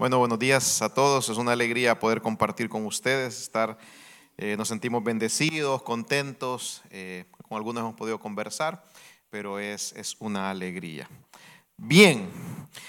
Bueno, buenos días a todos. Es una alegría poder compartir con ustedes, estar, eh, nos sentimos bendecidos, contentos. Eh, con algunos hemos podido conversar, pero es, es una alegría. Bien,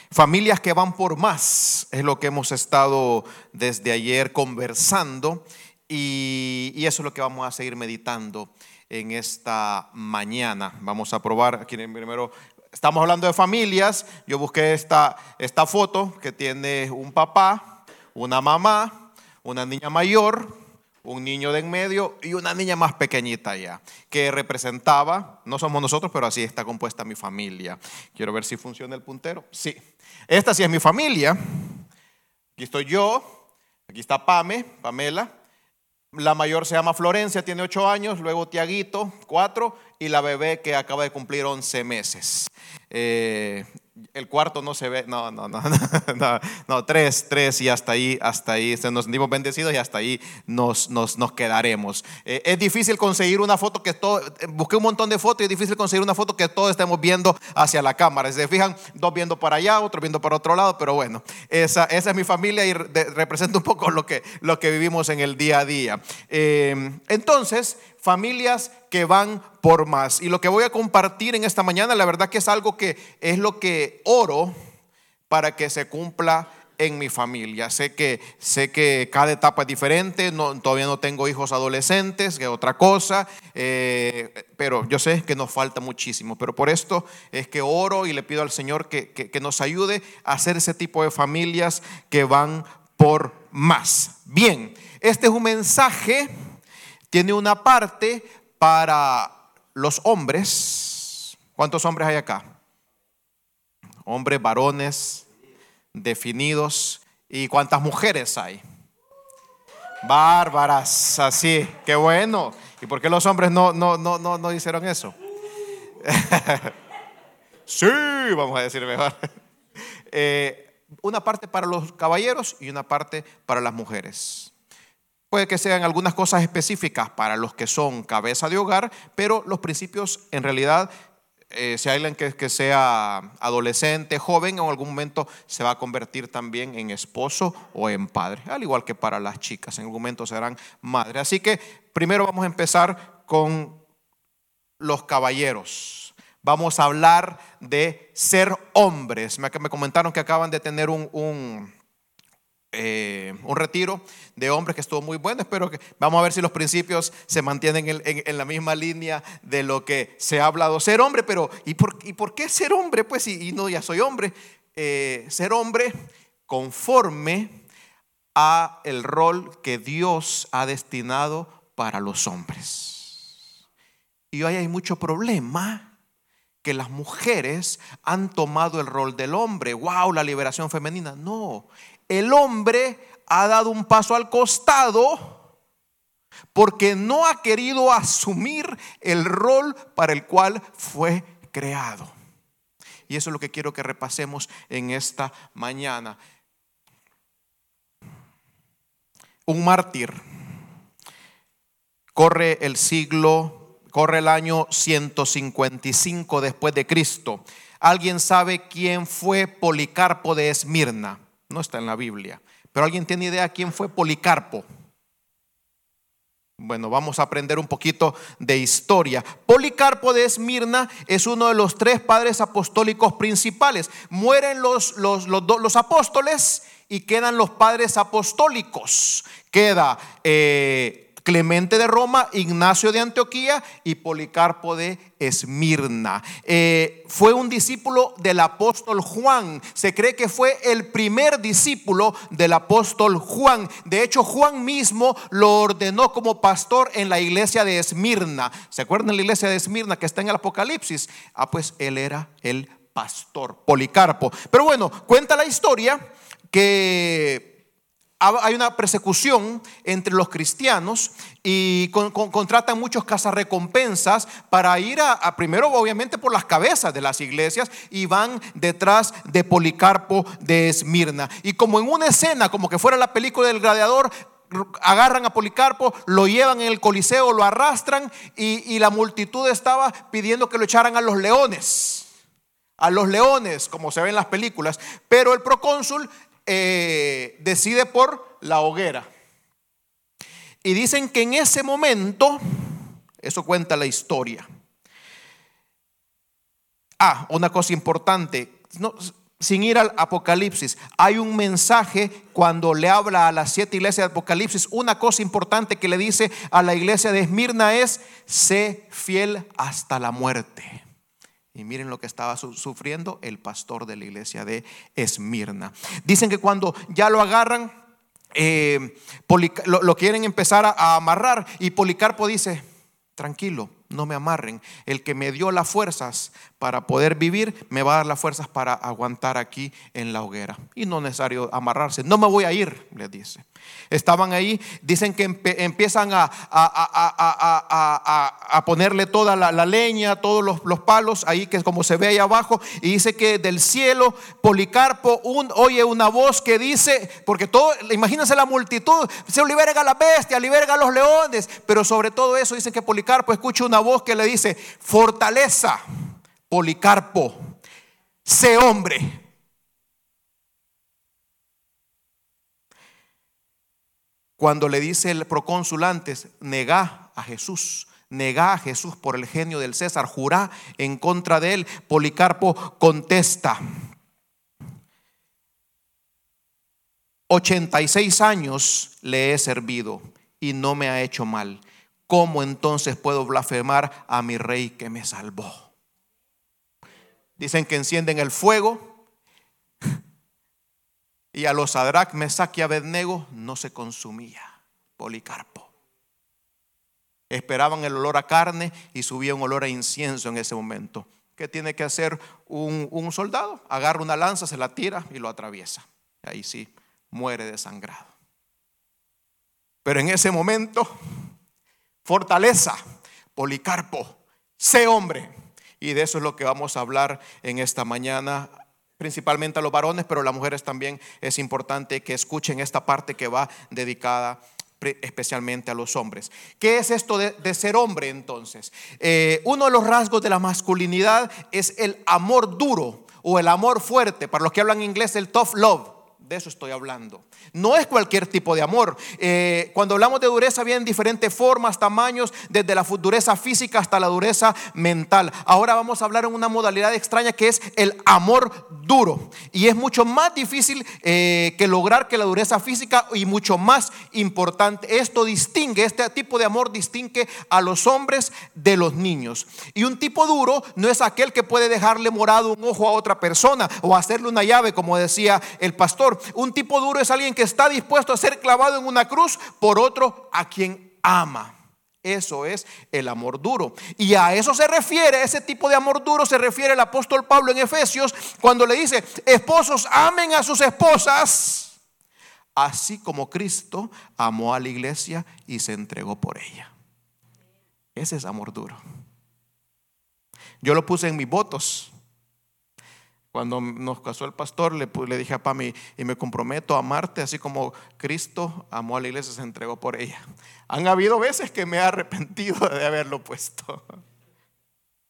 familias que van por más es lo que hemos estado desde ayer conversando y, y eso es lo que vamos a seguir meditando en esta mañana. Vamos a probar aquí primero estamos hablando de familias, yo busqué esta, esta foto que tiene un papá, una mamá, una niña mayor, un niño de en medio y una niña más pequeñita ya, que representaba, no somos nosotros, pero así está compuesta mi familia. Quiero ver si funciona el puntero. Sí, esta sí es mi familia. Aquí estoy yo, aquí está Pame, Pamela. La mayor se llama Florencia, tiene ocho años, luego Tiaguito, cuatro, y la bebé que acaba de cumplir 11 meses. Eh, el cuarto no se ve, no, no, no, no, no, tres, tres y hasta ahí, hasta ahí, nos sentimos bendecidos y hasta ahí nos, nos, nos quedaremos. Eh, es difícil conseguir una foto que todo, busqué un montón de fotos y es difícil conseguir una foto que todos estemos viendo hacia la cámara. Si se fijan, dos viendo para allá, otro viendo para otro lado, pero bueno, esa, esa es mi familia y representa un poco lo que, lo que vivimos en el día a día. Eh, entonces, familias que van por más. Y lo que voy a compartir en esta mañana, la verdad que es algo que es lo que oro para que se cumpla en mi familia. Sé que, sé que cada etapa es diferente, no, todavía no tengo hijos adolescentes, que es otra cosa, eh, pero yo sé que nos falta muchísimo. Pero por esto es que oro y le pido al Señor que, que nos ayude a hacer ese tipo de familias que van por más. Bien, este es un mensaje tiene una parte para los hombres. ¿Cuántos hombres hay acá? Hombres, varones, definidos. ¿Y cuántas mujeres hay? Bárbaras, así, qué bueno. ¿Y por qué los hombres no, no, no, no, no hicieron eso? sí, vamos a decir mejor. Eh, una parte para los caballeros y una parte para las mujeres. Puede que sean algunas cosas específicas para los que son cabeza de hogar, pero los principios en realidad, eh, si alguien que, sea adolescente, joven, en algún momento se va a convertir también en esposo o en padre, al igual que para las chicas, en algún momento serán madre. Así que primero vamos a empezar con los caballeros. Vamos a hablar de ser hombres. Me comentaron que acaban de tener un eh, un retiro de hombres que estuvo muy bueno. Espero que vamos a ver si los principios se mantienen en, la misma línea de lo que se ha hablado. Ser hombre, pero ¿y por, y por qué ser hombre? Pues y, no, ya soy hombre. Eh, ser hombre conforme a el rol que Dios ha destinado para los hombres. Y hoy hay mucho problema que las mujeres han tomado el rol del hombre. ¡Wow! La liberación femenina. No, el hombre ha dado un paso al costado porque no ha querido asumir el rol para el cual fue creado. Y eso es lo que quiero que repasemos en esta mañana. Un mártir corre el siglo, corre el año 155 después de Cristo. ¿Alguien sabe quién fue Policarpo de Esmirna? No está en la Biblia. Pero ¿alguien tiene idea quién fue Policarpo? Bueno, vamos a aprender un poquito de historia. Policarpo de Esmirna es uno de los tres padres apostólicos principales. Mueren los, los, los, apóstoles y quedan los padres apostólicos. Queda eh, Clemente de Roma, Ignacio de Antioquía y Policarpo de Esmirna. Eh, fue un discípulo del apóstol Juan. Se cree que fue el primer discípulo del apóstol Juan. De hecho, Juan mismo lo ordenó como pastor en la iglesia de Esmirna. ¿Se acuerdan de la iglesia de Esmirna que está en el Apocalipsis? Ah, pues él era el pastor, Policarpo. Pero bueno, cuenta la historia que hay una persecución entre los cristianos y contratan muchos cazarrecompensas para ir a, primero obviamente por las cabezas de las iglesias y van detrás de Policarpo de Esmirna. Y como en una escena, como que fuera la película del gladiador, agarran a Policarpo, lo llevan en el coliseo, lo arrastran y, y la multitud estaba pidiendo que lo echaran a los leones a los leones, como se ve en las películas, pero el procónsul eh, decide por la hoguera. Y dicen que en ese momento, eso cuenta la historia. Ah, una cosa importante, sin ir al Apocalipsis, hay un mensaje cuando le habla a las siete iglesias de Apocalipsis, una cosa importante que le dice a la iglesia de Esmirna es, sé fiel hasta la muerte. Y miren lo que estaba sufriendo el pastor de la iglesia de Esmirna. Dicen que cuando ya lo agarran, eh, lo, quieren empezar a amarrar y Policarpo dice, tranquilo, no me amarren. El que me dio las fuerzas para poder vivir, me va a dar las fuerzas para aguantar aquí en la hoguera. Y no es necesario amarrarse. No me voy a ir, le dice. Estaban ahí, dicen que empiezan a, a, ponerle toda la, leña, todos los, palos, ahí que como se ve ahí abajo, y dice que del cielo Policarpo un, oye una voz que dice, porque todo, imagínense la multitud, se liberen a la bestia, liberen a los leones, pero sobre todo eso dice que Policarpo escucha una voz que le dice, fortaleza, Policarpo, sé hombre. Cuando le dice el procónsul antes, negá a Jesús, negá a Jesús por el genio del César, jurá en contra de él, Policarpo contesta. 86 años le he servido y no me ha hecho mal. ¿Cómo entonces puedo blasfemar a mi rey que me salvó? Dicen que encienden el fuego y a los Sadrach, Mesach y Abednego no se consumía Policarpo. Esperaban el olor a carne y subía un olor a incienso en ese momento. ¿Qué tiene que hacer un, un soldado? Agarra una lanza, se la tira y lo atraviesa. Ahí sí, muere desangrado. Pero en ese momento fortaleza, Policarpo, sé hombre. Y de eso es lo que vamos a hablar en esta mañana, principalmente a los varones, pero las mujeres también es importante que escuchen esta parte que va dedicada especialmente a los hombres. ¿Qué es esto de, ser hombre entonces? Eh, uno de los rasgos de la masculinidad es el amor duro o el amor fuerte, para los que hablan inglés el tough love, de eso estoy hablando. No es cualquier tipo de amor. Eh, cuando hablamos de dureza vienen diferentes formas, tamaños, desde la dureza física hasta la dureza mental. Ahora vamos a hablar en una modalidad extraña que es el amor duro. Y es mucho más difícil eh, que lograr que la dureza física y mucho más importante. Esto distingue, este tipo de amor distingue a los hombres de los niños. Y un tipo duro no es aquel que puede dejarle morado un ojo a otra persona o hacerle una llave, como decía el pastor. Un tipo duro es alguien que está dispuesto a ser clavado en una cruz por otro a quien ama. Eso es el amor duro. Y a eso se refiere, a ese tipo de amor duro se refiere el apóstol Pablo en Efesios cuando le dice, esposos amen a sus esposas, así como Cristo amó a la iglesia y se entregó por ella. Ese es amor duro. Yo lo puse en mis votos. Cuando nos casó el pastor, le, dije a Pami, y me comprometo a amarte así como Cristo amó a la iglesia y se entregó por ella. Han habido veces que me he arrepentido de haberlo puesto,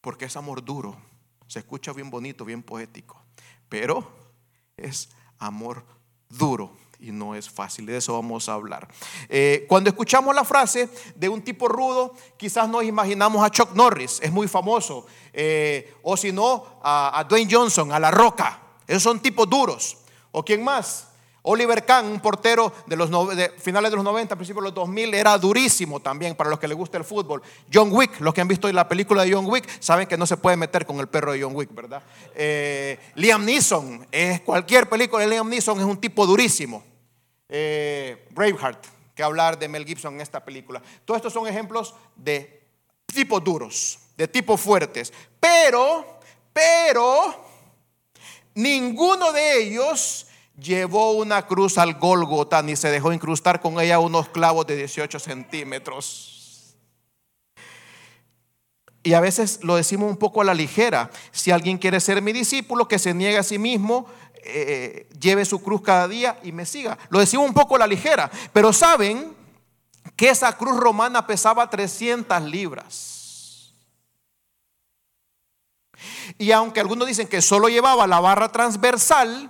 porque es amor duro, se escucha bien bonito, bien poético, pero es amor duro y no es fácil. De eso vamos a hablar. Eh, cuando escuchamos la frase de un tipo rudo, quizás nos imaginamos a Chuck Norris, es muy famoso. Eh, o si no, a, Dwayne Johnson, a La Roca. Esos son tipos duros. ¿O quién más? Oliver Kahn, un portero de los finales de los 90, principios de los 2000, era durísimo también para los que les gusta el fútbol. John Wick, los que han visto la película de John Wick, saben que no se puede meter con el perro de John Wick, ¿verdad? Eh, Liam Neeson, cualquier película de Liam Neeson es un tipo durísimo. Eh, Braveheart, que hablar de Mel Gibson en esta película. Todos estos son ejemplos de tipos duros, de tipos fuertes. Pero, pero, ninguno de ellos llevó una cruz al Golgota ni se dejó incrustar con ella unos clavos de 18 centímetros. Y a veces lo decimos un poco a la ligera. Si alguien quiere ser mi discípulo, que se niegue a sí mismo, eh, lleve su cruz cada día y me siga. Lo decimos un poco a la ligera, pero saben que esa cruz romana pesaba 300 libras. Y aunque algunos dicen que solo llevaba la barra transversal,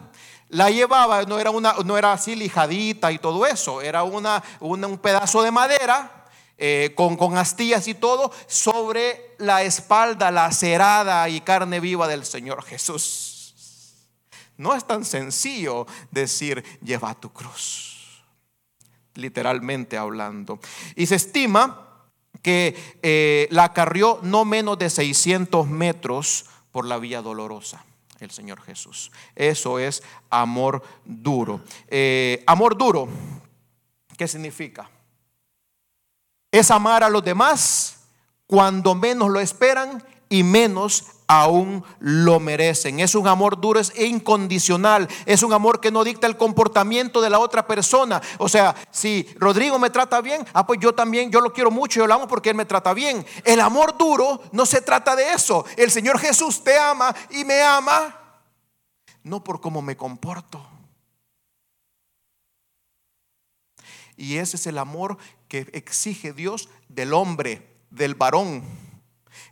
la llevaba, no era, una, no era así lijadita y todo eso, era una, un pedazo de madera eh, con, con astillas y todo sobre la espalda lacerada y carne viva del Señor Jesús. No es tan sencillo decir, lleva tu cruz, literalmente hablando. Y se estima que eh, la carrió no menos de 600 metros por la vía dolorosa el Señor Jesús. Eso es amor duro. Eh, amor duro, ¿qué significa? Es amar a los demás cuando menos lo esperan y menos aún lo merecen. Es un amor duro, es incondicional. Es un amor que no dicta el comportamiento de la otra persona. O sea, si Rodrigo me trata bien, ah, pues yo también, yo lo quiero mucho, yo lo amo porque él me trata bien. El amor duro no se trata de eso. El Señor Jesús te ama y me ama no por cómo me comporto. Y ese es el amor que exige Dios del hombre, del varón.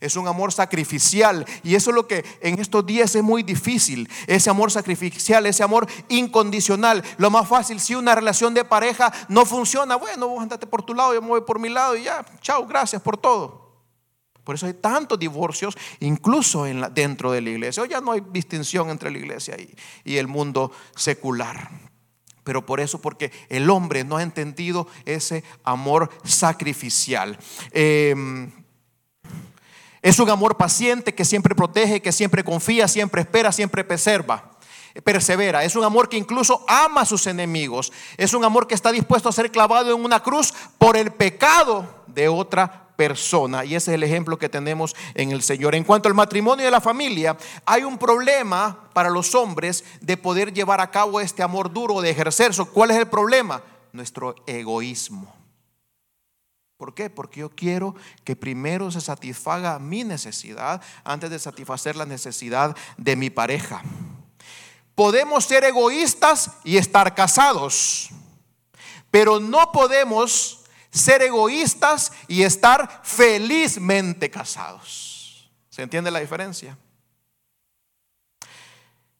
Es un amor sacrificial. Y eso es lo que en estos días es muy difícil. Ese amor sacrificial, ese amor incondicional. Lo más fácil, si una relación de pareja no funciona, bueno, vos andate por tu lado, yo me voy por mi lado y ya, chao, gracias por todo. Por eso hay tantos divorcios, incluso dentro de la iglesia. Hoy ya no hay distinción entre la iglesia y, y el mundo secular. Pero por eso, porque el hombre no ha entendido ese amor sacrificial. Eh, es un amor paciente que siempre protege, que siempre confía, siempre espera, siempre. Persevera, es un amor que incluso ama a sus enemigos. Es un amor que está dispuesto a ser clavado en una cruz por el pecado de otra persona. Y ese es el ejemplo que tenemos en el Señor. En cuanto al matrimonio y la familia, hay un problema para los hombres de poder llevar a cabo este amor duro, de ejercerlo. ¿Cuál es el problema? Nuestro egoísmo. ¿Por qué? Porque yo quiero que primero se satisfaga mi necesidad antes de satisfacer la necesidad de mi pareja. Podemos ser egoístas y estar casados, pero no podemos ser egoístas y estar felizmente casados. ¿Se entiende la diferencia?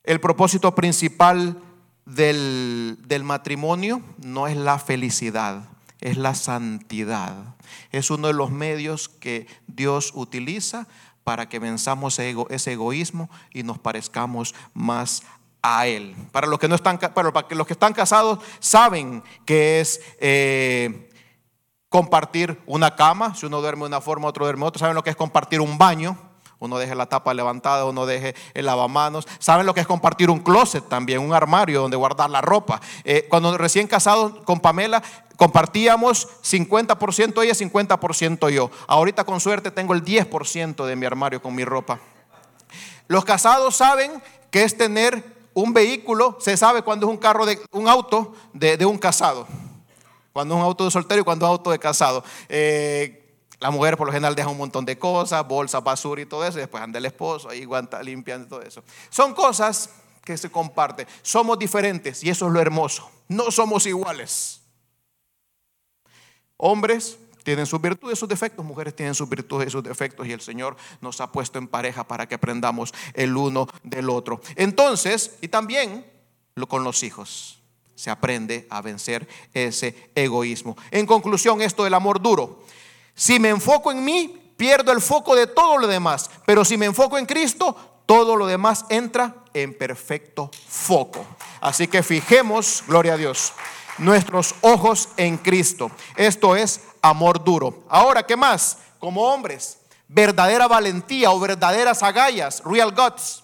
El propósito principal del, del matrimonio no es la felicidad es la santidad. Es uno de los medios que Dios utiliza para que venzamos ese egoísmo y nos parezcamos más a Él. Para los que, no están, para los que están casados saben que es eh, compartir una cama. Si uno duerme de una forma, otro duerme de otra. Saben lo que es compartir un baño uno deje la tapa levantada, uno deje el lavamanos. ¿Saben lo que es compartir un closet también, un armario donde guardar la ropa? Eh, cuando recién casados con Pamela, compartíamos 50% ella, 50% yo. Ahorita con suerte tengo el 10% de mi armario con mi ropa. Los casados saben que es tener un vehículo, se sabe cuando es un carro de un auto de, un casado. Cuando es un auto de soltero y cuando es un auto de casado. Eh, la mujer por lo general deja un montón de cosas, bolsas, basura y todo eso, y después anda el esposo ahí guanta, limpiando todo eso. Son cosas que se comparten. Somos diferentes y eso es lo hermoso. No somos iguales. Hombres tienen sus virtudes y sus defectos, mujeres tienen sus virtudes y sus defectos y el Señor nos ha puesto en pareja para que aprendamos el uno del otro. Entonces, y también con los hijos, se aprende a vencer ese egoísmo. En conclusión, esto del amor duro si me enfoco en mí, pierdo el foco de todo lo demás. Pero si me enfoco en Cristo, todo lo demás entra en perfecto foco. Así que fijemos, gloria a Dios, nuestros ojos en Cristo. Esto es amor duro. Ahora, ¿qué más? Como hombres, verdadera valentía o verdaderas agallas, real guts.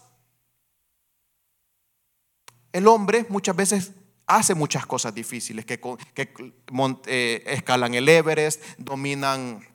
El hombre muchas veces hace muchas cosas difíciles, que, eh, escalan el Everest, dominan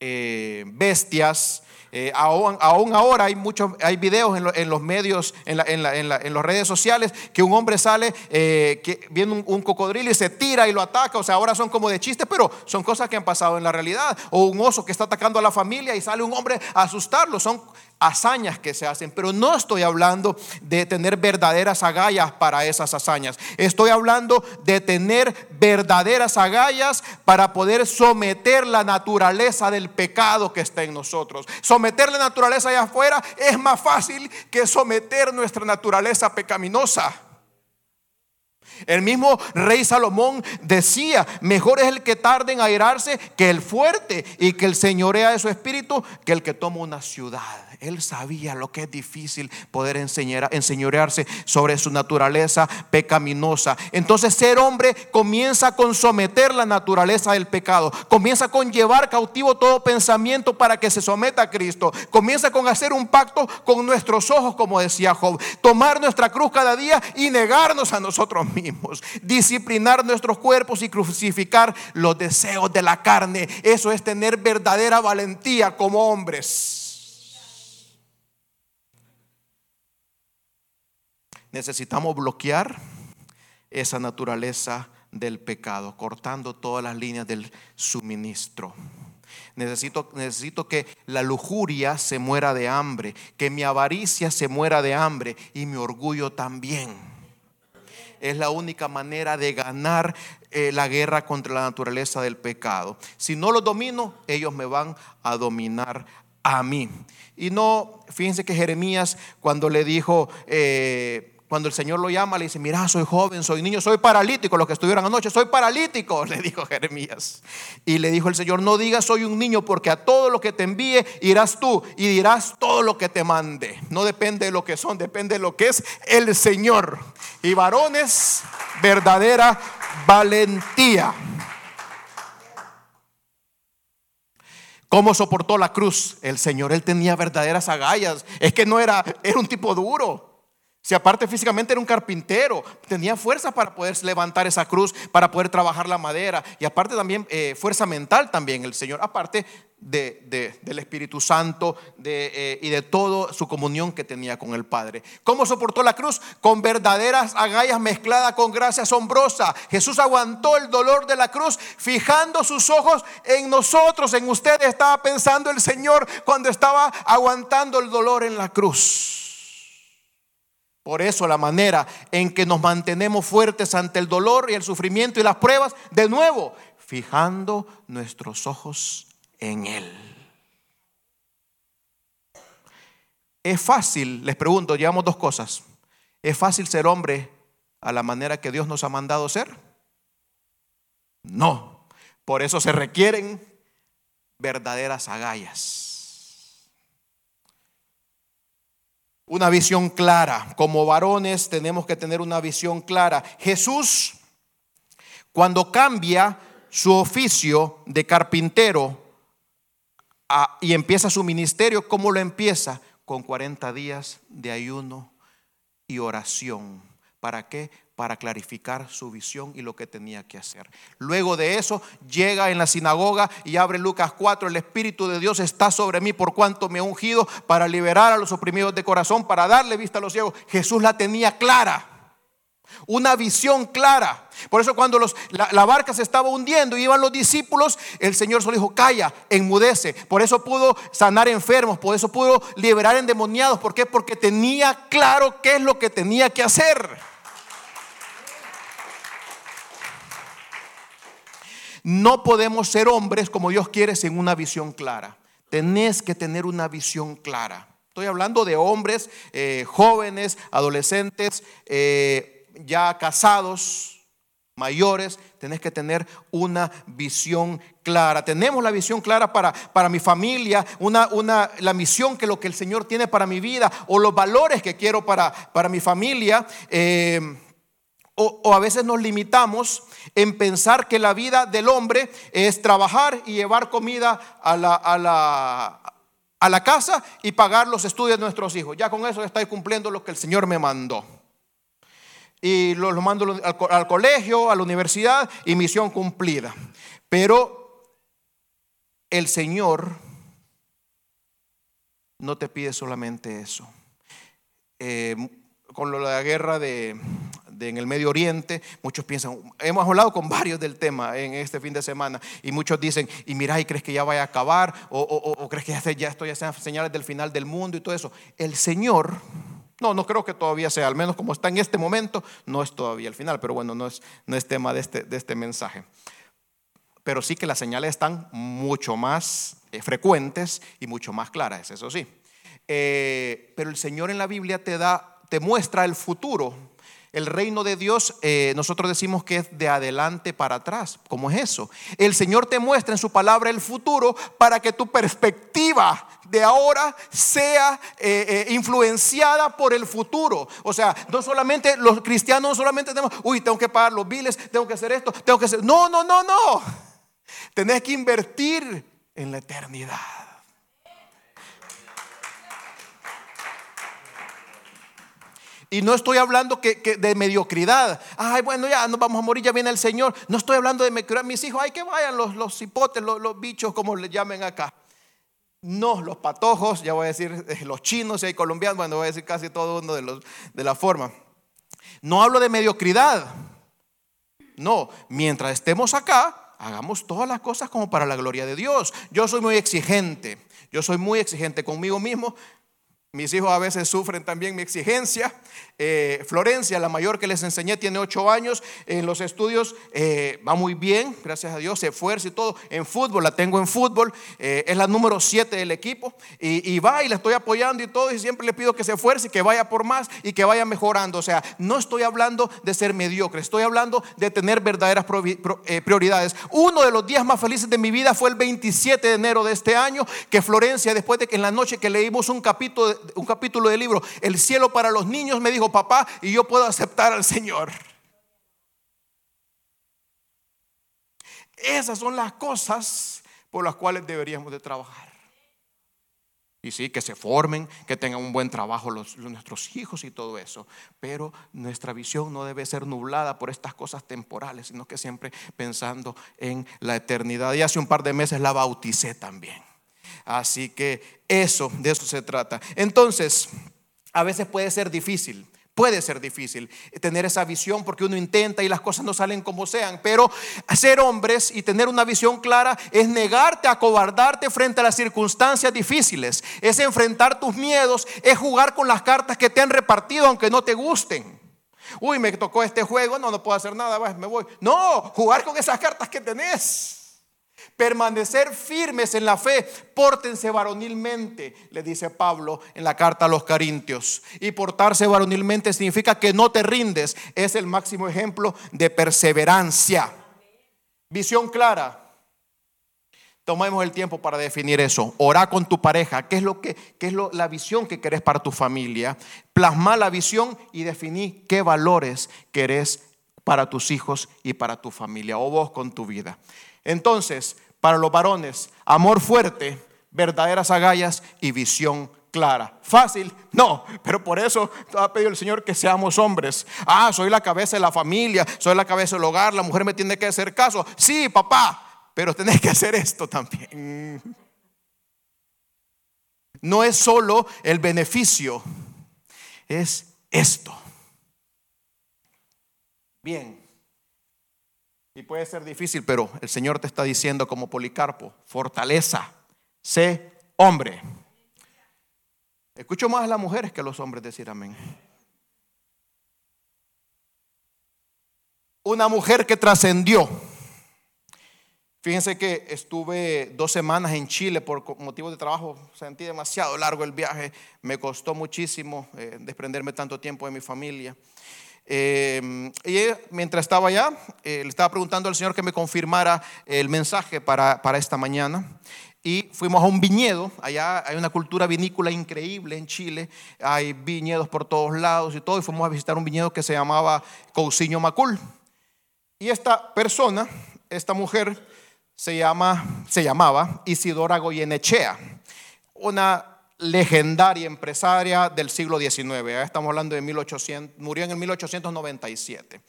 eh, bestias. Eh, aún, ahora hay muchos hay videos en, los medios, en, las redes sociales, que un hombre sale, que viene un, un, cocodrilo y se tira y lo ataca. O sea, ahora son como de chiste, pero son cosas que han pasado en la realidad. O un oso que está atacando a la familia y sale un hombre a asustarlo. Son hazañas que se hacen, pero no estoy hablando de tener verdaderas agallas para esas hazañas. Estoy hablando de tener verdaderas agallas para poder someter la naturaleza del pecado que está en nosotros. Someter la naturaleza allá afuera es más fácil que someter nuestra naturaleza pecaminosa. El mismo rey Salomón decía, mejor es el que tarde en airarse que el fuerte y que el señorea de su espíritu que el que toma una ciudad. Él sabía lo que es difícil poder enseñar, enseñorearse sobre su naturaleza pecaminosa. Entonces ser hombre comienza con someter la naturaleza del pecado. Comienza con llevar cautivo todo pensamiento para que se someta a Cristo. Comienza con hacer un pacto con nuestros ojos, como decía Job. Tomar nuestra cruz cada día y negarnos a nosotros mismos. Disciplinar nuestros cuerpos y crucificar los deseos de la carne. Eso es tener verdadera valentía como hombres. Necesitamos bloquear esa naturaleza del pecado, cortando todas las líneas del suministro. Necesito, necesito que la lujuria se muera de hambre, que mi avaricia se muera de hambre y mi orgullo también. Es la única manera de ganar eh, la guerra contra la naturaleza del pecado. Si no lo domino, ellos me van a dominar a mí. Y no, fíjense que Jeremías cuando le dijo... Eh, cuando el Señor lo llama, le dice, mira, soy joven, soy niño, soy paralítico, los que estuvieron anoche, soy paralítico, le dijo Jeremías. Y le dijo el Señor, no digas soy un niño, porque a todo lo que te envíe irás tú y dirás todo lo que te mande. No depende de lo que son, depende de lo que es el Señor. Y varones, verdadera valentía. ¿Cómo soportó la cruz? El Señor, él tenía verdaderas agallas. Es que no era, era un tipo duro. Si aparte físicamente era un carpintero, tenía fuerza para poder levantar esa cruz, para poder trabajar la madera. Y aparte también eh, fuerza mental también el Señor, aparte de, del Espíritu Santo eh, y de toda su comunión que tenía con el Padre. ¿Cómo soportó la cruz? Con verdaderas agallas mezcladas con gracia asombrosa. Jesús aguantó el dolor de la cruz fijando sus ojos en nosotros, en ustedes. Estaba pensando el Señor cuando estaba aguantando el dolor en la cruz. Por eso la manera en que nos mantenemos fuertes ante el dolor y el sufrimiento y las pruebas, de nuevo, fijando nuestros ojos en Él. Es fácil, les pregunto, llevamos dos cosas. ¿Es fácil ser hombre a la manera que Dios nos ha mandado ser? No. Por eso se requieren verdaderas agallas. Una visión clara. Como varones tenemos que tener una visión clara. Jesús, cuando cambia su oficio de carpintero y empieza su ministerio, ¿cómo lo empieza? Con 40 días de ayuno y oración. ¿Para qué? Para clarificar su visión y lo que tenía que hacer. Luego de eso llega en la sinagoga y abre Lucas 4, el Espíritu de Dios está sobre mí por cuanto me ha ungido para liberar a los oprimidos de corazón, para darle vista a los ciegos. Jesús la tenía clara, una visión clara. Por eso cuando los, la, barca se estaba hundiendo y iban los discípulos, el Señor solo dijo, calla, enmudece. Por eso pudo sanar enfermos, por eso pudo liberar endemoniados. ¿Por qué? Porque tenía claro qué es lo que tenía que hacer. No podemos ser hombres como Dios quiere sin una visión clara. Tenés que tener una visión clara. Estoy hablando de hombres, eh, jóvenes, adolescentes, eh, ya casados, mayores. Tenés que tener una visión clara. Tenemos la visión clara para, para mi familia, una, una, la misión que lo que el Señor tiene para mi vida o los valores que quiero para, para mi familia. Eh, o, a veces nos limitamos en pensar que la vida del hombre es trabajar y llevar comida a la, a la, a la casa y pagar los estudios de nuestros hijos. Ya con eso estoy cumpliendo lo que el Señor me mandó. Y lo mando al, al colegio, a la universidad y misión cumplida. Pero el Señor no te pide solamente eso. Eh, con lo de la guerra de, en el Medio Oriente, muchos piensan, hemos hablado con varios del tema en este fin de semana, y muchos dicen, y mira, ¿y crees que ya vaya a acabar? ¿O, crees que ya, ya esto ya sean señales del final del mundo y todo eso? El Señor, no, no creo que todavía sea, al menos como está en este momento, no es todavía el final, pero bueno, no es, no es tema de este, de este mensaje. Pero sí que las señales están mucho más eh, frecuentes y mucho más claras, eso sí. Eh, pero el Señor en la Biblia te da, te muestra el futuro El reino de Dios, eh, nosotros decimos que es de adelante para atrás. ¿Cómo es eso? El Señor te muestra en su palabra el futuro para que tu perspectiva de ahora sea eh, eh, influenciada por el futuro. O sea, no solamente los cristianos, no solamente tenemos, uy, tengo que pagar los biles, tengo que hacer esto, tengo que hacer. No, no, no, no. Tenés que invertir en la eternidad. Y no estoy hablando que, de mediocridad. Ay, bueno, ya nos vamos a morir, ya viene el Señor. No estoy hablando de mediocridad. Mis hijos, ay, que vayan los, los hipotes, los, bichos, como le llamen acá. No, los patojos, ya voy a decir eh, los chinos y hay colombianos, bueno, voy a decir casi todo uno de la forma. No hablo de mediocridad. No, mientras estemos acá, hagamos todas las cosas como para la gloria de Dios. Yo soy muy exigente. Yo soy muy exigente conmigo mismo. Mis hijos a veces sufren también mi exigencia. Eh, Florencia, la mayor que les enseñé, tiene ocho años. En los estudios eh, va muy bien, gracias a Dios, se esfuerza y todo. En fútbol, la tengo en fútbol. Eh, es la número siete del equipo. Y, y, va y la estoy apoyando y todo. Y siempre le pido que se esfuerce, que vaya por más y que vaya mejorando. O sea, no estoy hablando de ser mediocre. Estoy hablando de tener verdaderas prioridades. Uno de los días más felices de mi vida fue el 27 de enero de este año. Que Florencia, después de que en la noche que leímos un capítulo un capítulo del libro, El cielo para los niños, me dijo papá, y yo puedo aceptar al Señor. Esas son las cosas por las cuales deberíamos de trabajar. Y sí, que se formen, que tengan un buen trabajo los, nuestros hijos y todo eso. Pero nuestra visión no debe ser nublada por estas cosas temporales, sino que siempre pensando en la eternidad. Y hace un par de meses la bauticé también. Así que eso, de eso se trata. Entonces, a veces puede ser difícil. Puede ser difícil tener esa visión porque uno intenta y las cosas no salen como sean, pero ser hombres y tener una visión clara es negarte, acobardarte frente a las circunstancias difíciles, es enfrentar tus miedos, es jugar con las cartas que te han repartido aunque no te gusten. Uy, me tocó este juego, no, no puedo hacer nada, me voy. No, jugar con esas cartas que tenés permanecer firmes en la fe, pórtense varonilmente, le dice Pablo en la carta a los Corintios. Y portarse varonilmente significa que no te rindes, es el máximo ejemplo de perseverancia. Visión clara. Tomemos el tiempo para definir eso. Orá con tu pareja. ¿Qué es, lo que, qué es lo, la visión que querés para tu familia? Plasma la visión y definí qué valores querés para tus hijos y para tu familia o vos con tu vida. Entonces, para los varones, amor fuerte, verdaderas agallas y visión clara. ¿Fácil? No, pero por eso ha pedido el Señor que seamos hombres. Ah, soy la cabeza de la familia, soy la cabeza del hogar, la mujer me tiene que hacer caso. Sí, papá, pero tenés que hacer esto también. No es solo el beneficio, es esto. Bien, y puede ser difícil, pero el Señor te está diciendo como Policarpo, fortaleza, sé hombre. Escucho más a las mujeres que a los hombres decir amén. Una mujer que trascendió. Fíjense que estuve dos semanas en Chile por motivo de trabajo, sentí demasiado largo el viaje, me costó muchísimo eh, desprenderme tanto tiempo de mi familia. Eh, y mientras estaba allá, eh, le estaba preguntando al Señor que me confirmara el mensaje para, para esta mañana. Y fuimos a un viñedo, allá hay una cultura vinícola increíble en Chile, hay viñedos por todos lados y todo, y fuimos a visitar un viñedo que se llamaba Cousiño Macul. Y esta persona, esta mujer, se, llama, se llamaba Isidora Goyenechea, una legendaria empresaria del siglo XIX. Estamos hablando de 1800, murió en el 1897.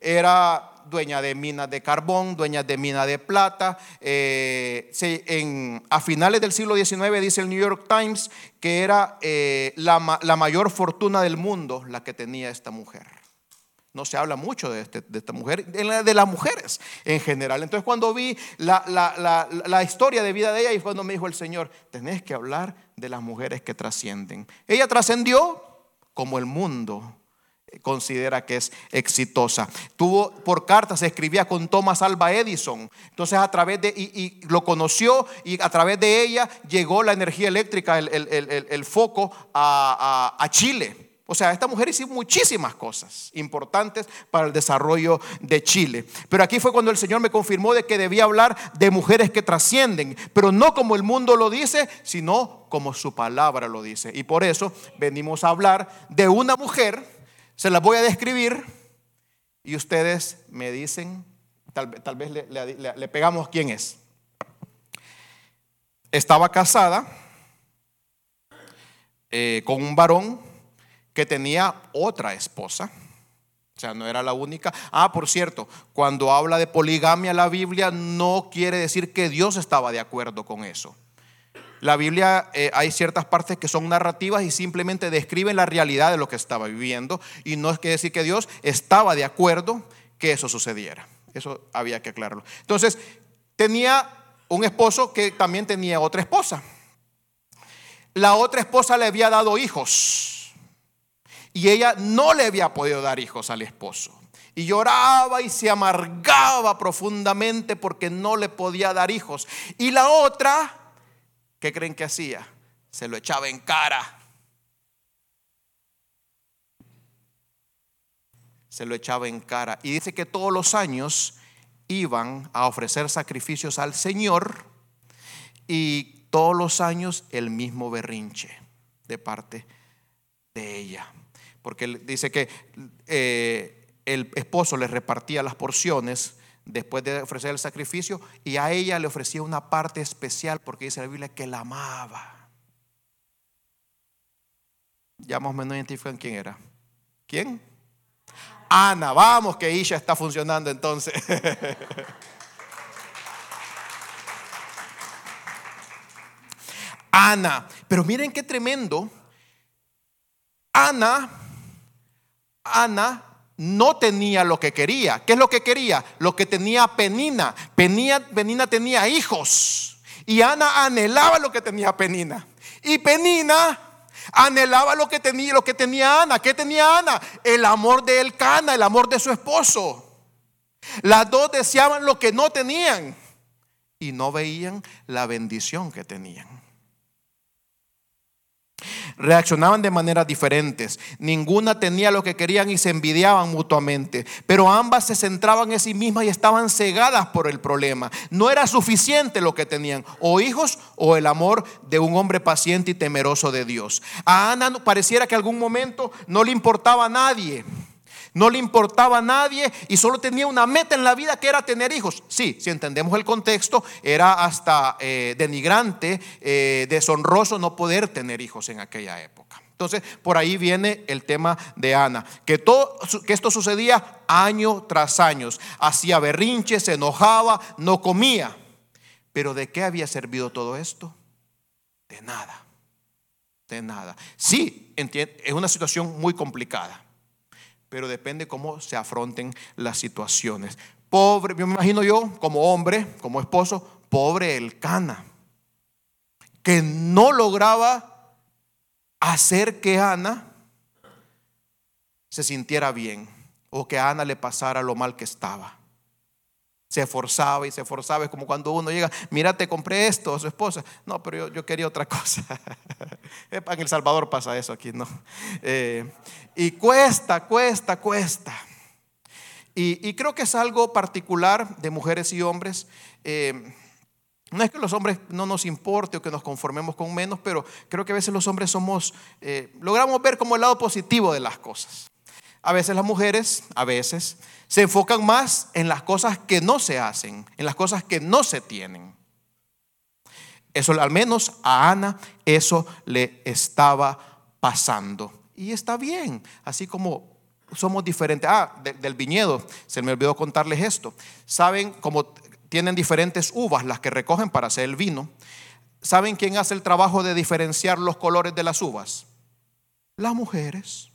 Era dueña de minas de carbón, dueña de minas de plata. Eh, a finales del siglo XIX dice el New York Times que era eh, la, la mayor fortuna del mundo la que tenía esta mujer. No se habla mucho de, este, esta mujer, de las mujeres en general. Entonces cuando vi la, historia de vida de ella y cuando me dijo el Señor, tenés que hablar de las mujeres que trascienden. Ella trascendió como el mundo considera que es exitosa. Tuvo por cartas, se escribía con Thomas Alba Edison. Entonces a través de, y, lo conoció y a través de ella llegó la energía eléctrica, el, foco a Chile. O sea, esta mujer hizo muchísimas cosas importantes para el desarrollo de Chile. Pero aquí fue cuando el Señor me confirmó de que debía hablar de mujeres que trascienden, pero no como el mundo lo dice, sino como su palabra lo dice. Y por eso venimos a hablar de una mujer, se la voy a describir y ustedes me dicen, tal, vez le pegamos quién es. Estaba casada eh, con un varón que tenía otra esposa. O sea, no era la única. Ah, por cierto, cuando habla de poligamia la Biblia no quiere decir que Dios estaba de acuerdo con eso. La Biblia eh, hay ciertas partes que son narrativas y simplemente describen la realidad de lo que estaba viviendo y no es que decir que Dios estaba de acuerdo que eso sucediera. Eso había que aclararlo. Entonces, tenía un esposo que también tenía otra esposa la otra esposa le había dado hijos y ella no le había podido dar hijos al esposo. Y lloraba y se amargaba profundamente porque no le podía dar hijos. Y la otra, ¿qué creen que hacía? Se lo echaba en cara. Se lo echaba en cara. Y dice que todos los años iban a ofrecer sacrificios al Señor y todos los años el mismo berrinche de parte de ella. Porque dice que eh, el esposo le repartía las porciones después de ofrecer el sacrificio y a ella le ofrecía una parte especial porque dice la Biblia que la amaba. Ya más o menos identifican quién era. ¿Quién? Ana, vamos que Isha está funcionando entonces. Ana. Pero miren qué tremendo. Ana, Ana no tenía lo que quería. ¿Qué es lo que quería? Lo que tenía Penina. Penina, Penina tenía hijos. Y Ana anhelaba lo que tenía Penina. Y Penina anhelaba lo que tenía, lo que tenía Ana. ¿Qué tenía Ana? El amor de Elcana, el amor de su esposo. Las dos deseaban lo que no tenían y no veían la bendición que tenían. Reaccionaban de maneras diferentes. Ninguna tenía lo que querían y se envidiaban mutuamente. Pero ambas se centraban en sí mismas y estaban cegadas por el problema. No era suficiente lo que tenían, o hijos o el amor de un hombre paciente y temeroso de Dios. A Ana pareciera que algún momento no le importaba a nadie. No le importaba a nadie y solo tenía una meta en la vida que era tener hijos. Sí, si entendemos el contexto, era hasta eh, denigrante, eh, deshonroso no poder tener hijos en aquella época. Entonces, por ahí viene el tema de Ana, que, que esto sucedía año tras año. Hacía berrinches, se enojaba, no comía. Pero ¿de qué había servido todo esto? De nada. De nada. Sí, es una situación muy complicada pero depende cómo se afronten las situaciones. Pobre, me imagino yo, como hombre, como esposo, pobre el cana, que no lograba hacer que Ana se sintiera bien o que Ana le pasara lo mal que estaba se esforzaba y se esforzaba. Es como cuando uno llega, mira, te compré esto a su esposa. No, pero yo, quería otra cosa. en El Salvador pasa eso aquí, ¿no? Eh, y cuesta, cuesta, cuesta. Y, creo que es algo particular de mujeres y hombres. Eh, no es que los hombres no nos importe o que nos conformemos con menos, pero creo que a veces los hombres somos, eh, logramos ver como el lado positivo de las cosas. A veces las mujeres, a veces, se enfocan más en las cosas que no se hacen, en las cosas que no se tienen. Eso al menos a Ana eso le estaba pasando. Y está bien, así como somos diferentes. Ah, del viñedo, se me olvidó contarles esto. Saben cómo tienen diferentes uvas las que recogen para hacer el vino. ¿Saben quién hace el trabajo de diferenciar los colores de las uvas? Las mujeres.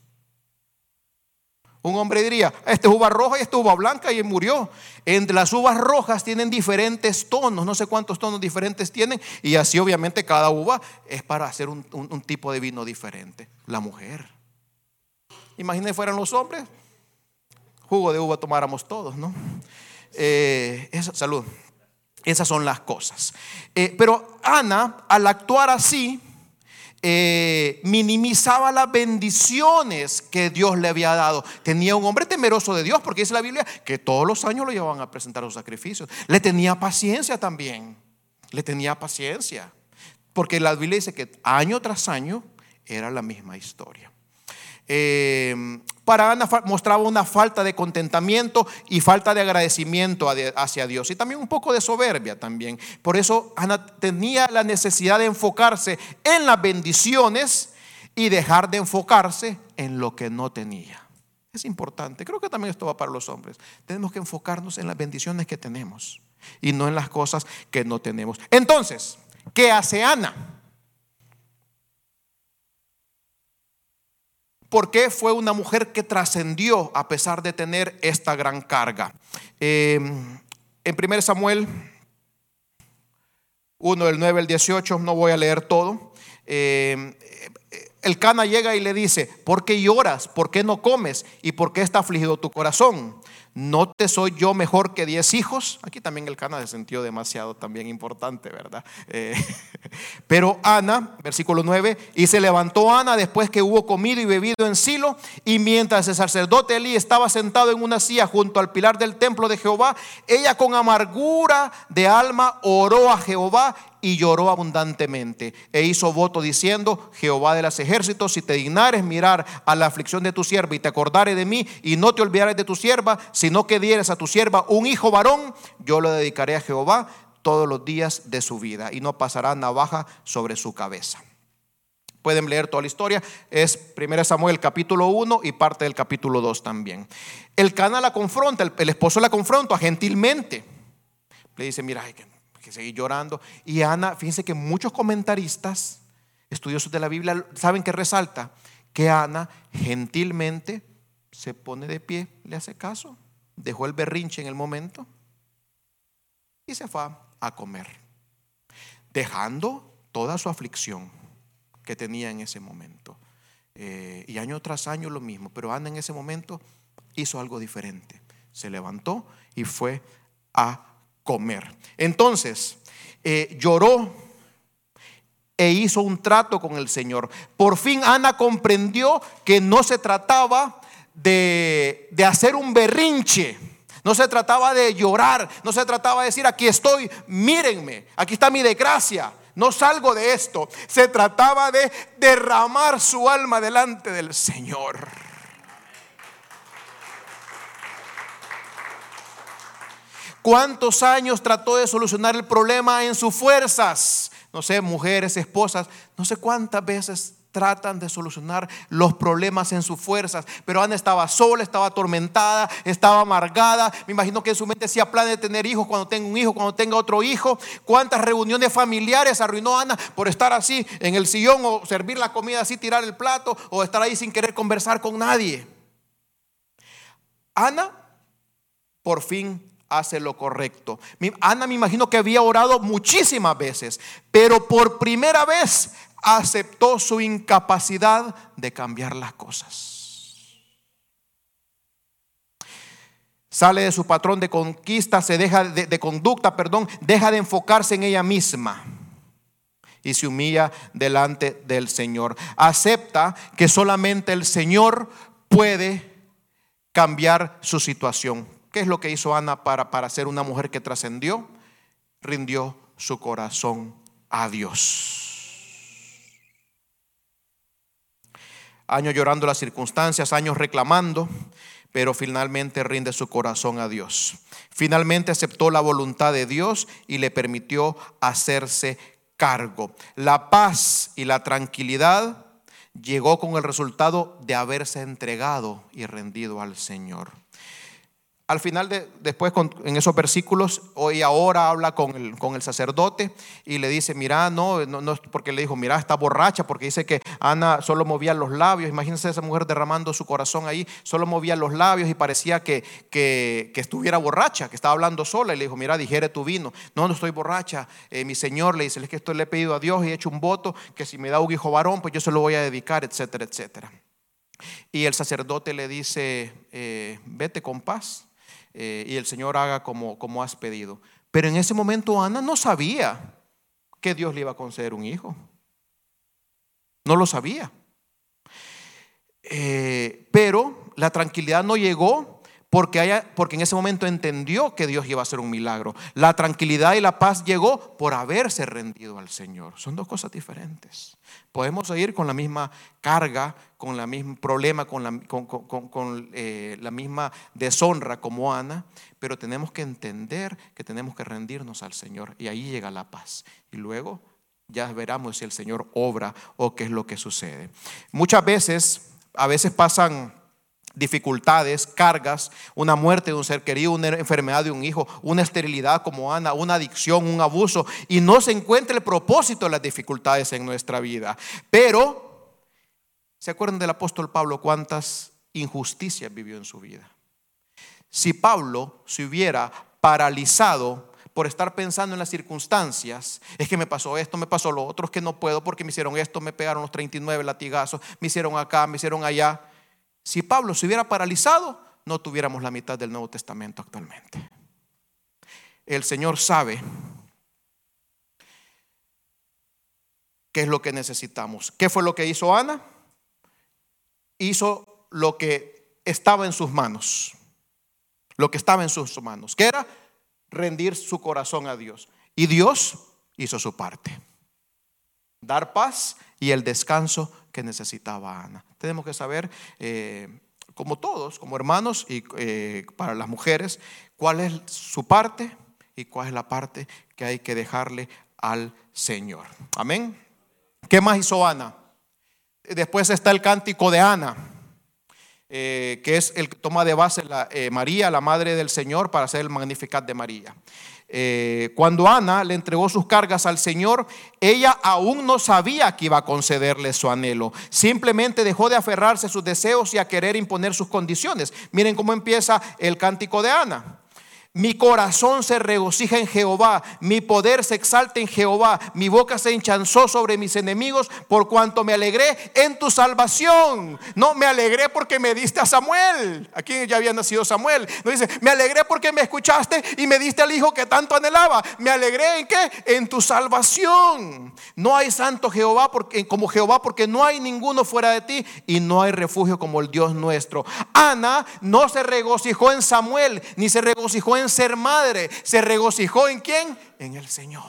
Un hombre diría, esta es uva roja y esta es uva blanca y murió. Entre las uvas rojas tienen diferentes tonos, no sé cuántos tonos diferentes tienen, y así obviamente cada uva es para hacer un, tipo de vino diferente. La mujer. Imaginen fueran los hombres, jugo de uva tomáramos todos, ¿no? Eh, salud. Esas son las cosas. Eh, pero Ana, al actuar así, eh, minimizaba las bendiciones que Dios le había dado. Tenía un hombre temeroso de Dios, porque dice la Biblia que todos los años lo llevaban a presentar los sacrificios. Le tenía paciencia también. Le tenía paciencia. Porque la Biblia dice que año tras año era la misma historia. Eh, para Ana mostraba una falta de contentamiento y falta de agradecimiento hacia Dios y también un poco de soberbia también. Por eso Ana tenía la necesidad de enfocarse en las bendiciones y dejar de enfocarse en lo que no tenía. Es importante, creo que también esto va para los hombres. Tenemos que enfocarnos en las bendiciones que tenemos y no en las cosas que no tenemos. Entonces, ¿qué hace Ana? ¿Por qué fue una mujer que trascendió a pesar de tener esta gran carga? Em, en 1 Samuel 1, del 9 al 18, no voy a leer todo. Em, el Cana llega y le dice, ¿por qué lloras? ¿Por qué no comes? ¿Y por qué está afligido tu corazón? ¿No te soy yo mejor que diez hijos? Aquí también el Cana se sintió demasiado también importante, ¿verdad? Eh, pero Ana, versículo 9, y se levantó Ana después que hubo comido y bebido en Silo, y mientras el sacerdote Elí estaba sentado en una silla junto al pilar del templo de Jehová, ella con amargura de alma oró a Jehová y lloró abundantemente e hizo voto diciendo, Jehová de los ejércitos, si te dignares mirar a la aflicción de tu sierva y te acordares de mí y no te olvidares de tu sierva, sino que dieres a tu sierva un hijo varón, yo lo dedicaré a Jehová todos los días de su vida y no pasará navaja sobre su cabeza. Pueden leer toda la historia, es 1 Samuel capítulo 1 y parte del capítulo 2 también. El Cana la confronta, el, esposo la confronta gentilmente. Le dice, mira, que seguir llorando. Y Ana, fíjense que muchos comentaristas, estudiosos de la Biblia, saben que resalta que Ana gentilmente se pone de pie, le hace caso, dejó el berrinche en el momento y se fue a comer, dejando toda su aflicción que tenía en ese momento. Eh, y año tras año lo mismo, pero Ana en ese momento hizo algo diferente. Se levantó y fue a comer. Entonces, eh, lloró e hizo un trato con el Señor. Por fin Ana comprendió que no se trataba de, de hacer un berrinche. No se trataba de llorar, no se trataba de decir, aquí estoy, mírenme, aquí está mi desgracia, no salgo de esto. Se trataba de derramar su alma delante del Señor. ¿Cuántos años trató de solucionar el problema en sus fuerzas? No sé, mujeres, esposas, no sé cuántas veces tratan de solucionar los problemas en sus fuerzas. Pero Ana estaba sola, estaba atormentada, estaba amargada. Me imagino que en su mente hacía plan de tener hijos cuando tenga un hijo, cuando tenga otro hijo. ¿Cuántas reuniones familiares arruinó Ana por estar así en el sillón o servir la comida así, tirar el plato o estar ahí sin querer conversar con nadie? Ana por fin hace lo correcto. Ana me imagino que había orado muchísimas veces, pero por primera vez aceptó su incapacidad de cambiar las cosas. Sale de su patrón de conquista, se deja de, de conducta, perdón, deja de enfocarse en ella misma y se humilla delante del Señor. Acepta que solamente el Señor puede cambiar su situación. ¿Qué es lo que hizo Ana para, para ser una mujer que trascendió? Rindió su corazón a Dios. Años llorando las circunstancias, años reclamando, pero finalmente rinde su corazón a Dios. Finalmente aceptó la voluntad de Dios y le permitió hacerse cargo. La paz y la tranquilidad llegó con el resultado de haberse entregado y rendido al Señor al final, de, después en esos versículos, hoy ahora habla con el, con el sacerdote y le dice, mira, no, no, porque le dijo, mira, está borracha, porque dice que Ana solo movía los labios, imagínense esa mujer derramando su corazón ahí, solo movía los labios y parecía que, que, estuviera borracha, que estaba hablando sola. Y le dijo, mira, dijere tu vino, no, no estoy borracha, eh, mi Señor le dice, es que esto le he pedido a Dios y he hecho un voto, que si me da un hijo varón, pues yo se lo voy a dedicar, etcétera, etcétera. Y el sacerdote le dice, eh, vete con paz eh, y el Señor haga como, como has pedido. Pero en ese momento Ana no sabía que Dios le iba a conceder un hijo. no lo sabía. Eh, pero la tranquilidad no llegó porque, haya, porque en ese momento entendió que Dios iba a hacer un milagro. La tranquilidad y la paz llegó por haberse rendido al Señor. Son dos cosas diferentes. Podemos seguir con la misma carga, con el mismo problema, con, la, eh, la misma deshonra como Ana, pero tenemos que entender que tenemos que rendirnos al Señor y ahí llega la paz. Y luego ya veremos si el Señor obra o qué es lo que sucede. Muchas veces, a veces pasan dificultades, cargas, una muerte de un ser querido, una enfermedad de un hijo, una esterilidad como Ana, una adicción, un abuso, y no se encuentra el propósito de las dificultades en nuestra vida. Pero, ¿se acuerdan del apóstol Pablo cuántas injusticias vivió en su vida? Si Pablo se hubiera paralizado por estar pensando en las circunstancias, es que me pasó esto, me pasó lo otro, es que no puedo porque me hicieron esto, me pegaron los 39 latigazos, me hicieron acá, me hicieron allá. Si Pablo se hubiera paralizado, no tuviéramos la mitad del Nuevo Testamento actualmente. El Señor sabe qué es lo que necesitamos. ¿Qué fue lo que hizo Ana? Hizo lo que estaba en sus manos. Lo que estaba en sus manos. ¿Qué era? Rendir su corazón a Dios. Y Dios hizo su parte. Dar paz y el descanso que necesitaba Ana. Tenemos que saber, eh, como todos, como hermanos y eh, para las mujeres, cuál es su parte y cuál es la parte que hay que dejarle al Señor. Amén. ¿Qué más hizo Ana? Después está el cántico de Ana. Eh, que es el que toma de base la, María, la madre del Señor, para hacer el Magnificat de María. Eh, cuando Ana le entregó sus cargas al Señor, ella aún no sabía que iba a concederle su anhelo. Simplemente dejó de aferrarse a sus deseos y a querer imponer sus condiciones. Miren cómo empieza el cántico de Ana. Mi corazón se regocija en Jehová, mi poder se exalta en Jehová, mi boca se enchanzó sobre mis enemigos por cuanto me alegré en tu salvación. No, me alegré porque me diste a Samuel. Aquí ya había nacido Samuel. No dice, me alegré porque me escuchaste y me diste al hijo que tanto anhelaba. Me alegré en qué? En tu salvación. No hay santo Jehová porque, como Jehová porque no hay ninguno fuera de ti y no hay refugio como el Dios nuestro. Ana no se regocijó en Samuel ni se regocijó en ser madre, se regocijó en quién? En el Señor.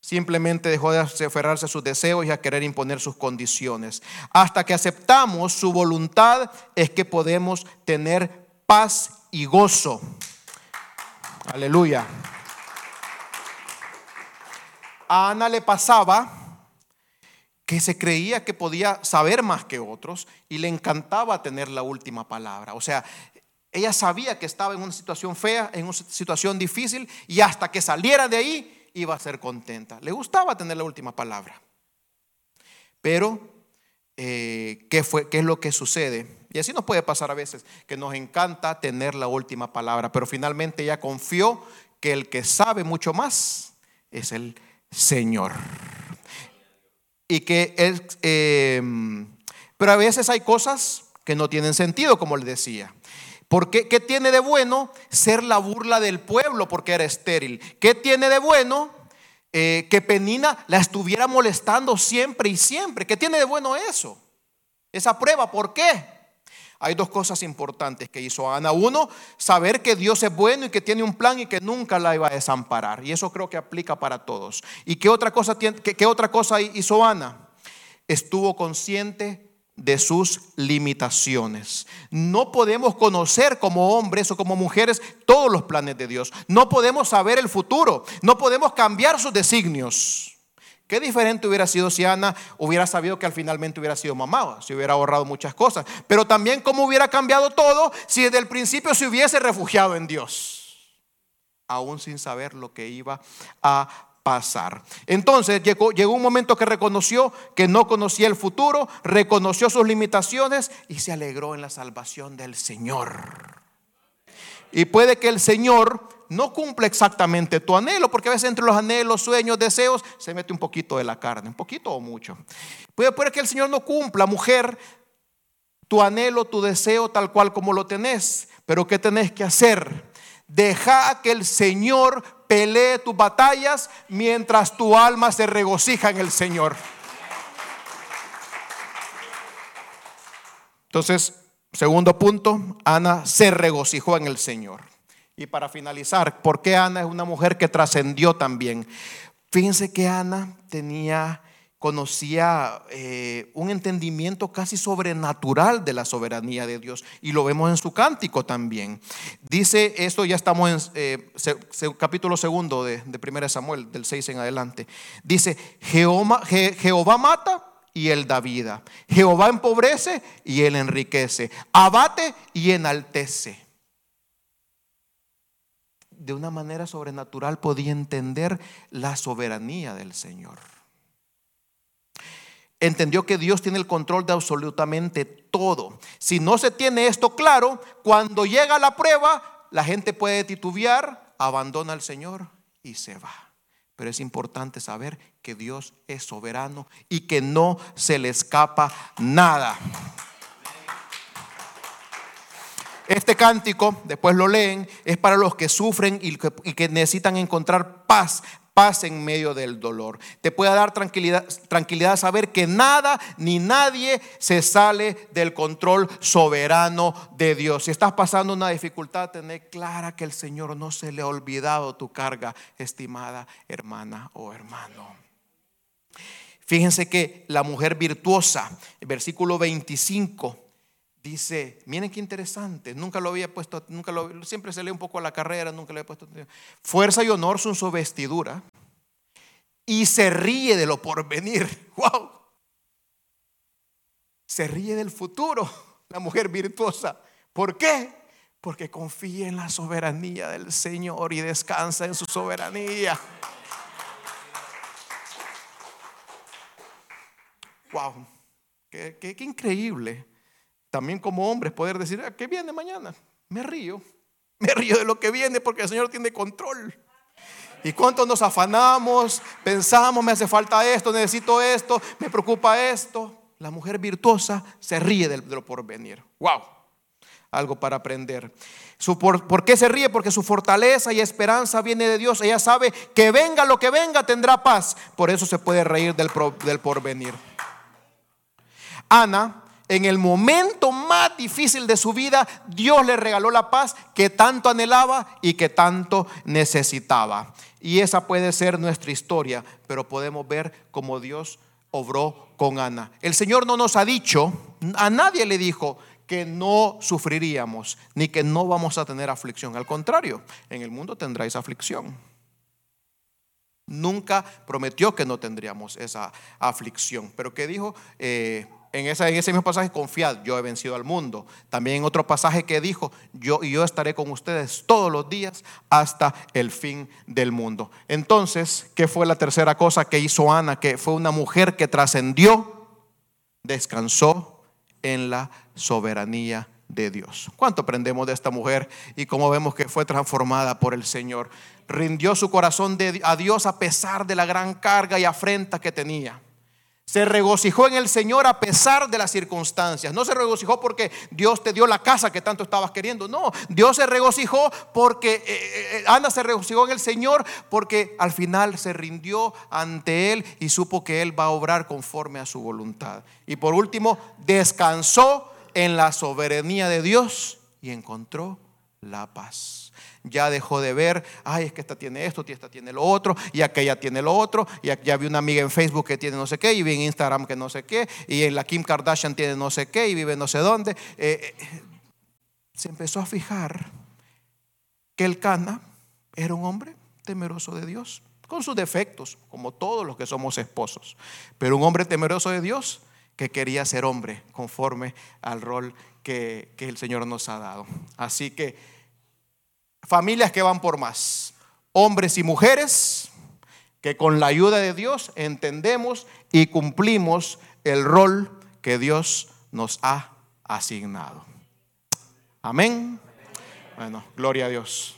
Simplemente dejó de aferrarse a sus deseos y a querer imponer sus condiciones. Hasta que aceptamos su voluntad es que podemos tener paz y gozo. Aleluya. A Ana le pasaba que se creía que podía saber más que otros y le encantaba tener la última palabra. O sea, ella sabía que estaba en una situación fea, en una situación difícil y hasta que saliera de ahí iba a ser contenta. Le gustaba tener la última palabra. Pero, eh, ¿qué, fue, ¿qué es lo que sucede? Y así nos puede pasar a veces, que nos encanta tener la última palabra, pero finalmente ella confió que el que sabe mucho más es el Señor y que es, em, pero a veces hay cosas que no tienen sentido, como le decía. Porque qué tiene de bueno ser la burla del pueblo porque era estéril? ¿Qué tiene de bueno eh, que Penina la estuviera molestando siempre y siempre? ¿Qué tiene de bueno eso? Esa prueba, ¿por qué? Hay dos cosas importantes que hizo Ana. Uno, saber que Dios es bueno y que tiene un plan y que nunca la iba a desamparar. Y eso creo que aplica para todos. ¿Y qué otra cosa, qué otra cosa hizo Ana? Estuvo consciente de sus limitaciones. No podemos conocer como hombres o como mujeres todos los planes de Dios. No podemos saber el futuro. No podemos cambiar sus designios. Qué diferente hubiera sido si Ana hubiera sabido que al finalmente hubiera sido mamá, si hubiera ahorrado muchas cosas. Pero también cómo hubiera cambiado todo si desde el principio se hubiese refugiado en Dios, aún sin saber lo que iba a pasar. Entonces llegó, llegó un momento que reconoció que no conocía el futuro, reconoció sus limitaciones y se alegró en la salvación del Señor. Y puede que el Señor no cumple exactamente tu anhelo, porque a veces entre los anhelos, sueños, deseos, se mete un poquito de la carne, un poquito o mucho. Puede, ser que el Señor no cumpla, mujer, tu anhelo, tu deseo, tal cual como lo tenés, pero ¿qué tenés que hacer? Deja que el Señor pelee tus batallas mientras tu alma se regocija en el Señor. Entonces, segundo punto, Ana se regocijó en el Señor. Y para finalizar, ¿por qué Ana es una mujer que trascendió también? Fíjense que Ana tenía conocía eh, un entendimiento casi sobrenatural de la soberanía de Dios y lo vemos en su cántico también. Dice esto, ya estamos en eh, capítulo segundo de, de 1 Samuel, del 6 en adelante. Dice, Jehová, Jehová mata y él da vida. Jehová empobrece y él enriquece. Abate y enaltece. De una manera sobrenatural podía entender la soberanía del Señor entendió que Dios tiene el control de absolutamente todo. Si no se tiene esto claro, cuando llega la prueba, la gente puede titubear, abandona al Señor y se va. Pero es importante saber que Dios es soberano y que no se le escapa nada. Este cántico, después lo leen, es para los que sufren y que, necesitan encontrar paz, paz en medio del dolor. Te puede dar tranquilidad, tranquilidad saber que nada ni nadie se sale del control soberano de Dios. Si estás pasando una dificultad, tener clara que el Señor no se le ha olvidado tu carga, estimada hermana o hermano. Fíjense que la mujer virtuosa, versículo 25, dice, miren qué interesante, nunca lo había puesto, nunca lo, siempre se lee un poco a la carrera, nunca le había puesto Fuerza y honor son su vestidura y se ríe de lo porvenir. Wow. Se ríe del futuro, la mujer virtuosa. ¿Por qué? Porque confía en la soberanía del Señor y descansa en su soberanía. Wow, qué, qué, qué increíble también como hombres poder decir, ah, ¿qué viene mañana? Me río. Me río de lo que viene porque el Señor tiene control. ¿Y cuánto nos afanamos? Pensamos, me hace falta esto, necesito esto, me preocupa esto. La mujer virtuosa se ríe de lo porvenir. ¡Wow! Algo para aprender. por, qué se ríe? Porque su fortaleza y esperanza viene de Dios. Ella sabe que venga lo que venga, tendrá paz. Por eso se puede reír del, del porvenir. Ana en el momento más difícil de su vida, Dios le regaló la paz que tanto anhelaba y que tanto necesitaba. Y esa puede ser nuestra historia, pero podemos ver cómo Dios obró con Ana. El Señor no nos ha dicho, a nadie le dijo que no sufriríamos, ni que no vamos a tener aflicción. Al contrario, en el mundo tendráis aflicción. Nunca prometió que no tendríamos esa aflicción. Pero ¿qué dijo? Eh, en, ese mismo pasaje, confiad, yo he vencido al mundo. También en otro pasaje que dijo, yo y yo estaré con ustedes todos los días hasta el fin del mundo. Entonces, ¿qué fue la tercera cosa que hizo Ana? Que fue una mujer que trascendió, descansó en la soberanía de Dios. ¿Cuánto aprendemos de esta mujer y cómo vemos que fue transformada por el Señor? Rindió su corazón a Dios a pesar de la gran carga y afrenta que tenía. Se regocijó en el Señor a pesar de las circunstancias. No se regocijó porque Dios te dio la casa que tanto estabas queriendo. No, Dios se regocijó porque eh, eh, eh, Ana se regocijó en el Señor porque al final se rindió ante Él y supo que Él va a obrar conforme a su voluntad. Y por último, descansó en la soberanía de Dios y encontró la paz ya dejó de ver, ay, es que esta tiene esto, esta tiene lo otro, y aquella tiene lo otro, y ya vi una amiga en Facebook que tiene no sé qué, y vi en Instagram que no sé qué, y en la Kim Kardashian tiene no sé qué, y vive no sé dónde. Eh, eh, se empezó a fijar que el Cana era un hombre temeroso de Dios, con sus defectos, como todos los que somos esposos, pero un hombre temeroso de Dios que quería ser hombre conforme al rol que, que el Señor nos ha dado. Así que familias que van por más, hombres y mujeres que con la ayuda de Dios entendemos y cumplimos el rol que Dios nos ha asignado. Amén. Bueno, gloria a Dios.